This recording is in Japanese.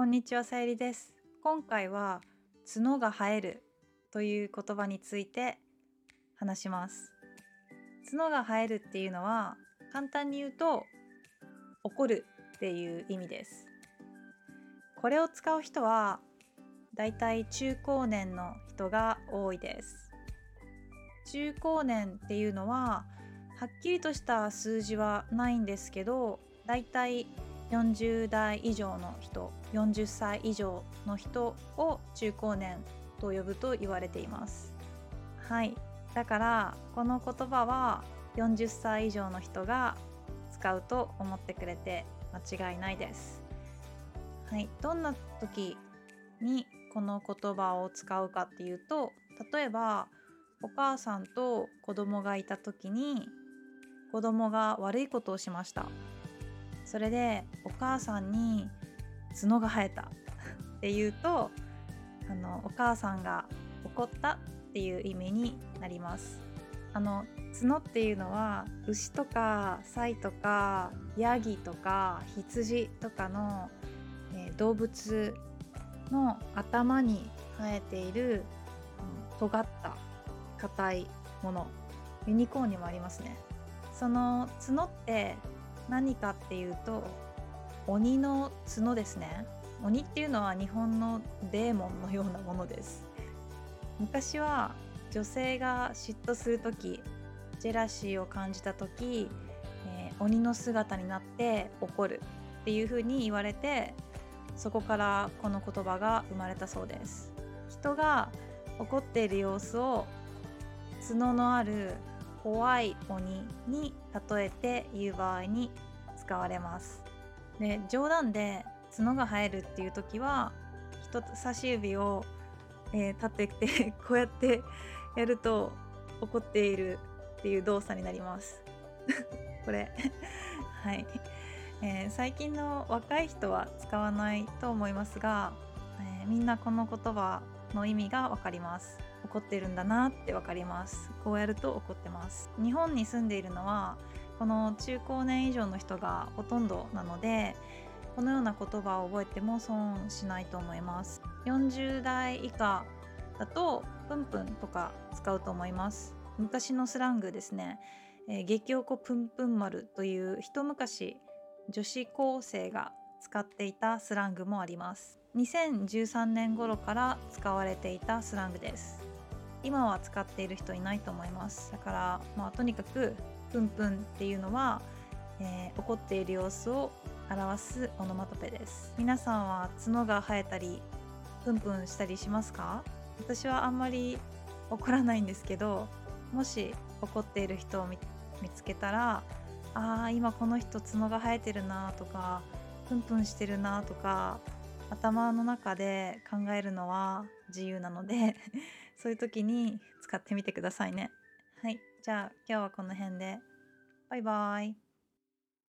こんにちはさゆりです。今回は角が生えるという言葉について話します。角が生えるっていうのは簡単に言うと怒るっていう意味です。これを使う人はだいたい中高年の人が多いです。中高年っていうのははっきりとした数字はないんですけどだいたい40代以上の人40歳以上の人を中高年と呼ぶと言われています。はい。だからこの言葉は40歳以上の人が使うと思ってくれて間違いないです。はい。どんな時にこの言葉を使うかっていうと例えばお母さんと子供がいた時に子供が悪いことをしました。それでお母さんに角が生えた。っていうとあのお母さんが怒ったっていう意味になります。あの角っていうのは牛とかサイとかヤギとか羊とかの、えー、動物の頭に生えている、うん、尖った硬いもの。ユニコーンにもありますね。その角って何かっていうと鬼の角ですね。鬼っていうのは日本のデーモンのようなものです。昔は女性が嫉妬する時ジェラシーを感じた時、えー、鬼の姿になって怒るっていう風に言われてそこからこの言葉が生まれたそうです。人が怒っている様子を角のある怖い鬼に例えて言う場合に使われます。で冗談で角が生えるっていう時は人差し指を、えー、立てて こうやってやると怒っているっていう動作になります。これ。はい、えー、最近の若い人は使わないと思いますが、えー、みんなこの言葉の意味が分かります。怒ってるんだなって分かります。こうやると怒ってます。日本に住んでいるのはこの中高年以上の人がほとんどなのでこのような言葉を覚えても損しないと思います。40代以下だとプンプンとか使うと思います。昔のスラングですね、えー、激おこプンプン丸という一昔女子高生が使っていたスラングもあります。2013年頃から使われていたスラングです。今は使っている人いないと思います。だからまあとにかくプンプンっていうのは、えー、怒っている様子を表すオノマトペです。皆さんは角が生えたりプンプンしたりしますか？私はあんまり怒らないんですけどもし怒っている人を見つけたらあー今この人角が生えてるなとかプンプンしてるなとか頭の中で考えるのは自由なのでそういう時に使ってみてくださいね。はい。じゃあ今日はこの辺で。バイバイ。